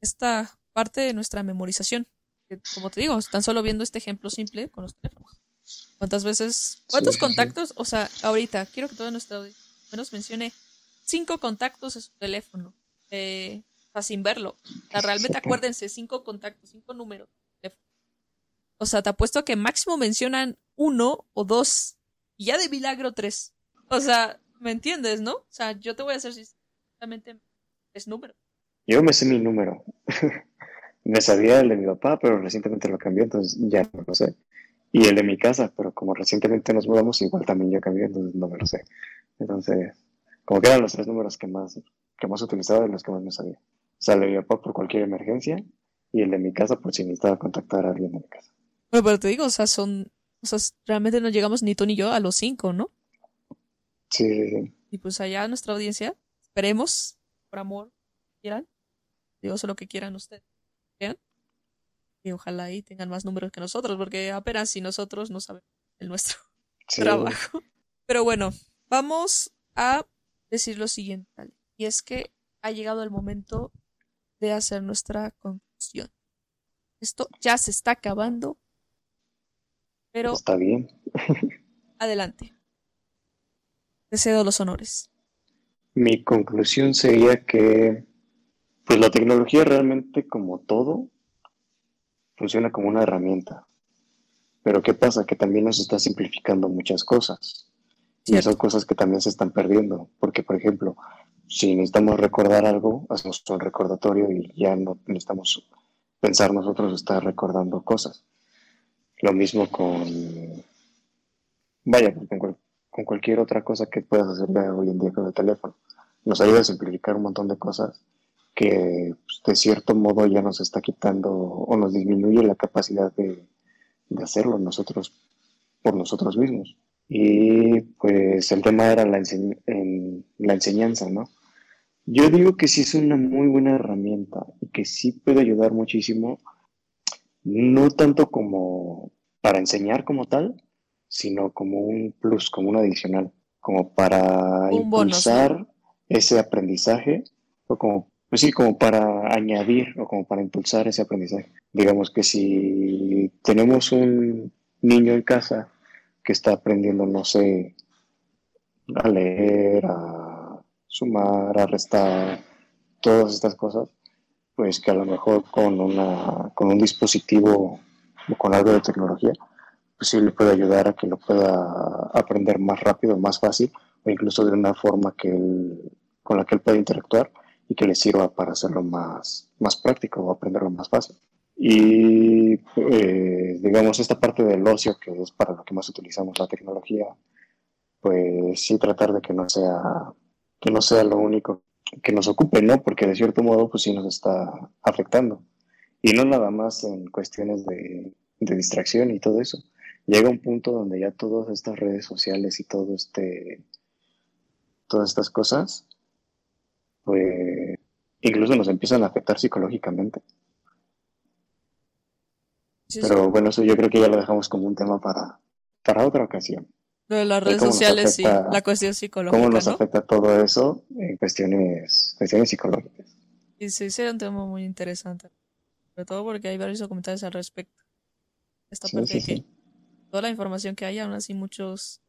esta parte de nuestra memorización. Que, como te digo, tan solo viendo este ejemplo simple con los teléfonos. ¿Cuántas veces, cuántos Sí, sí, sí. contactos? O sea, ahorita quiero que todo nuestro menos mencione cinco contactos en su teléfono, eh, o sea, sin verlo. O sea, realmente acuérdense, cinco contactos, cinco números. O sea, te apuesto a que máximo mencionan uno o dos, y ya de milagro tres. O sea, ¿me entiendes, no? O sea, yo te voy a hacer sinceramente tres números. Yo me sé mi número. Me sabía el de mi papá, pero recientemente lo cambié, entonces ya no lo sé. Y el de mi casa, pero como recientemente nos mudamos, igual también yo cambié, entonces no me lo sé. Entonces, como que eran los tres números que más, que más utilizaba y los que más me sabía. O sea, el de mi papá por cualquier emergencia y el de mi casa por si necesitaba contactar a alguien de mi casa. Bueno, pero te digo, o sea, son, o sea, realmente no llegamos ni tú ni yo a los cinco, ¿no? Sí, sí, sí. Y pues allá nuestra audiencia, esperemos, por amor, quieran, digo, solo que quieran ustedes, vean, y ojalá ahí tengan más números que nosotros, porque apenas si nosotros no sabemos el nuestro Sí. trabajo. Pero bueno, vamos a decir lo siguiente, y es que ha llegado el momento de hacer nuestra conclusión. Esto ya se está acabando, pero Está bien. adelante. Te cedo los honores. Mi conclusión sería que, pues la tecnología realmente, como todo, funciona como una herramienta. Pero ¿qué pasa? Que también nos está simplificando muchas cosas. Y son cosas que también se están perdiendo. Porque, por ejemplo, si necesitamos recordar algo, hacemos un recordatorio y ya no necesitamos pensar nosotros estar recordando cosas. Lo mismo con, vaya, con, cual- con cualquier otra cosa que puedas hacer hoy en día con el teléfono. Nos ayuda a simplificar un montón de cosas que pues, de cierto modo ya nos está quitando o nos disminuye la capacidad de, de hacerlo nosotros por nosotros mismos. Y pues el tema era la, ense- en, la enseñanza, ¿no? Yo digo que sí es una muy buena herramienta y que sí puede ayudar muchísimo, no tanto como para enseñar como tal, sino como un plus, como un adicional, como para impulsar ese aprendizaje o como, pues sí, como para añadir o como para impulsar ese aprendizaje. Digamos que si tenemos un niño en casa que está aprendiendo, no sé, a leer, a sumar, a restar, todas estas cosas, pues que a lo mejor con, una, con un dispositivo o con algo de tecnología, pues sí le puede ayudar a que lo pueda aprender más rápido, más fácil, o incluso de una forma que con la que él pueda interactuar y que le sirva para hacerlo más, más práctico o aprenderlo más fácil. Y eh, digamos, esta parte del ocio, que es para lo que más utilizamos la tecnología, pues sí tratar de que no sea, que no sea lo único que nos ocupe, ¿no? Porque de cierto modo, pues sí nos está afectando. Y no nada más en cuestiones de, de distracción y todo eso. Llega un punto donde ya todas estas redes sociales y todo este, todas estas cosas, pues incluso nos empiezan a afectar psicológicamente. Pero bueno, eso yo creo que ya lo dejamos como un tema para, para otra ocasión. Lo de las redes sociales y la cuestión psicológica. ¿Cómo nos afecta todo eso en cuestiones, cuestiones psicológicas? Y sí, sería un tema muy interesante. Sobre todo porque hay varios documentales al respecto. Esta parte de que toda la información que hay, aún así muchos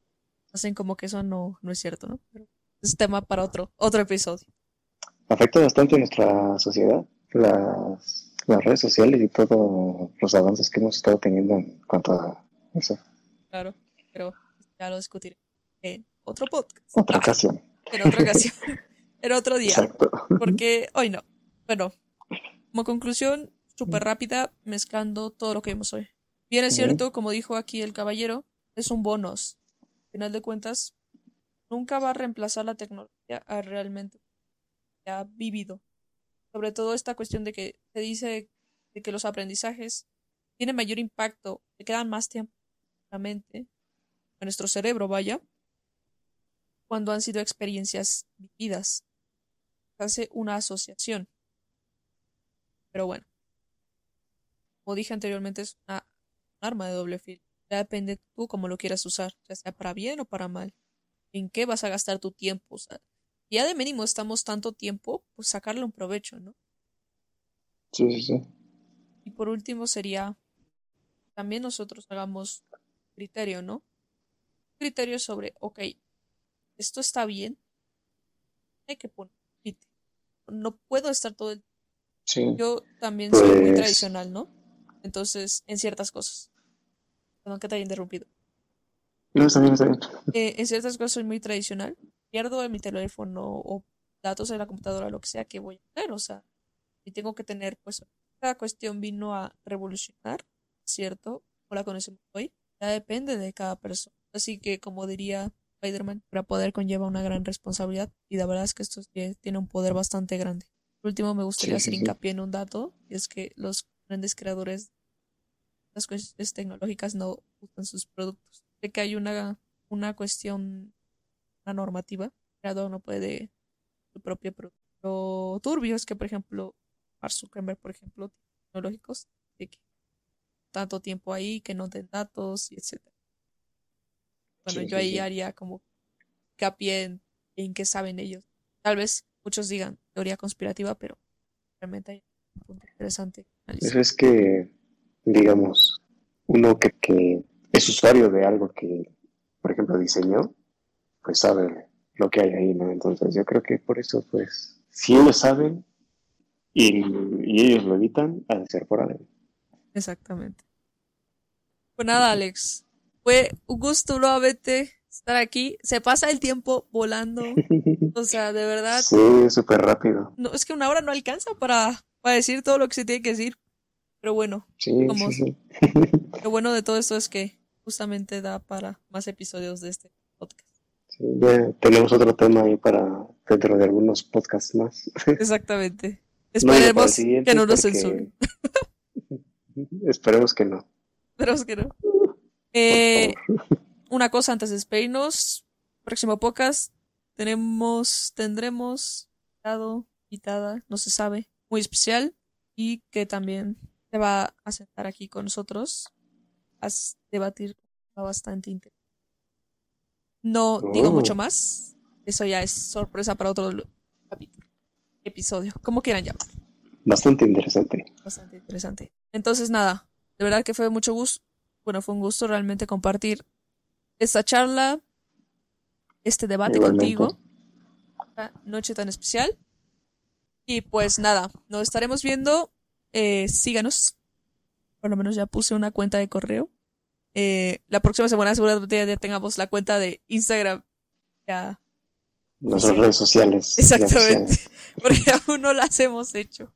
hacen como que eso no, no es cierto, ¿no? Pero es tema para otro, otro episodio. Afecta bastante a nuestra sociedad, las las redes sociales y todos los avances que hemos estado teniendo en cuanto a eso. Claro, pero ya lo discutiré en otro podcast. Otra ocasión. En otra ocasión. en otro día. Exacto. Porque hoy no. Bueno, como conclusión súper rápida, mezclando todo lo que vimos hoy. Bien es cierto, como dijo aquí el caballero, es un bonus. Al final de cuentas, nunca va a reemplazar la tecnología a realmente ha vivido sobre todo esta cuestión de que se dice de que los aprendizajes tienen mayor impacto, se quedan más tiempo en la mente, en nuestro cerebro, vaya, cuando han sido experiencias vividas. Se hace una asociación. Pero bueno, como dije anteriormente, es una, un arma de doble filo. Ya depende tú cómo lo quieras usar, ya sea para bien o para mal. ¿En qué vas a gastar tu tiempo? ya de mínimo estamos tanto tiempo, pues sacarle un provecho, ¿no? Sí, sí, sí. Y por último sería, también nosotros hagamos criterio, ¿no? Criterio sobre, ok, esto está bien, hay que poner No puedo estar todo el sí. Yo también soy muy pues tradicional, ¿no? Entonces, en ciertas cosas. Perdón que te haya interrumpido. No, está bien, está bien. Eh, en ciertas cosas soy muy tradicional, pierdo en mi teléfono o datos de la computadora, lo que sea que voy a hacer, o sea, y tengo que tener, pues, cada cuestión vino a revolucionar, ¿cierto? O la conocemos hoy, ya depende de cada persona. Así que, como diría Spider-Man, para poder conlleva una gran responsabilidad y la verdad es que esto tiene un poder bastante grande. Por último, me gustaría hacer hincapié en un dato, y es que los grandes creadores de las cuestiones tecnológicas no usan sus productos. Sé que hay una, una cuestión una normativa, el creador no puede su propio producto. Lo turbio es que, por ejemplo, Mark Zuckerberg, por ejemplo, tecnológicos, de que tanto tiempo ahí, que no den datos, y etcétera. Bueno, yo ahí haría como hincapié en, en qué saben ellos. Tal vez muchos digan teoría conspirativa, pero realmente hay un punto interesante. Eso es que, digamos, uno que, que es usuario de algo que, por ejemplo, diseñó, pues sabe lo que hay ahí, ¿no? Entonces yo creo que por eso, pues, si ellos saben y, ellos lo evitan, ha de ser por algo. Exactamente. Pues nada, Alex. Fue un gusto nuevamente estar aquí. Se pasa el tiempo volando. O sea, de verdad. Sí, súper rápido. No, es que una hora no alcanza para, para decir todo lo que se tiene que decir. Pero bueno, sí, sí, sí. lo bueno de todo esto es que justamente da para más episodios de este podcast. Sí, ya tenemos otro tema ahí para dentro de algunos podcasts más. Exactamente. Esperemos que no nos censuren. Esperemos que no. Esperemos que no. Eh, una cosa antes de despedirnos. Próximo podcast tenemos, tendremos invitado, invitada, no se sabe, muy especial y que también se va a sentar aquí con nosotros a debatir bastante interesante. No digo mucho oh. más. Eso ya es sorpresa para otro episodio, como quieran llamar. Bastante interesante. Bastante interesante. Entonces, nada, de verdad que fue mucho gusto. Bueno, fue un gusto realmente compartir esta charla, este debate contigo. Esta noche tan especial. Y pues nada, nos estaremos viendo. Eh, síganos. Por lo menos ya puse una cuenta de correo. eh, la próxima semana seguramente ya tengamos la cuenta de Instagram ya. Nuestras redes sociales. Exactamente. Porque aún no las hemos hecho.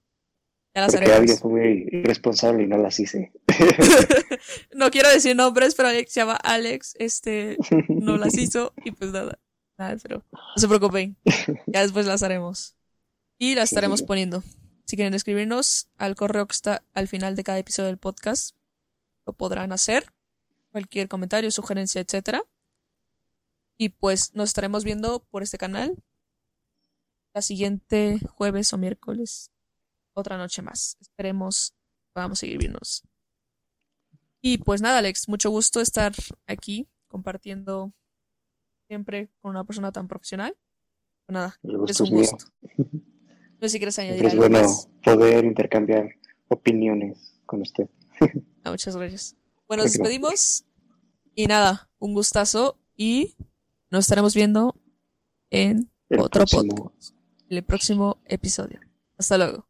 Las Porque fue irresponsable y no las hice. no quiero decir nombres, pero Alex se llama Alex, este, no las hizo y pues nada, nada, pero no se preocupen, ya después las haremos. Y las estaremos poniendo. Si quieren escribirnos al correo que está al final de cada episodio del podcast, lo podrán hacer. Cualquier comentario, sugerencia, etcétera. Y pues nos estaremos viendo por este canal la siguiente jueves o miércoles. Otra noche más. Esperemos podamos seguir viéndonos. Y pues nada, Alex, mucho gusto estar aquí compartiendo siempre con una persona tan profesional. Pues nada, es un gusto. No sé si quieres añadir es bueno poder intercambiar opiniones con usted. Ah, muchas gracias. Bueno, nos despedimos. Y nada, un gustazo. Y nos estaremos viendo en otro podcast. En el próximo episodio. Hasta luego.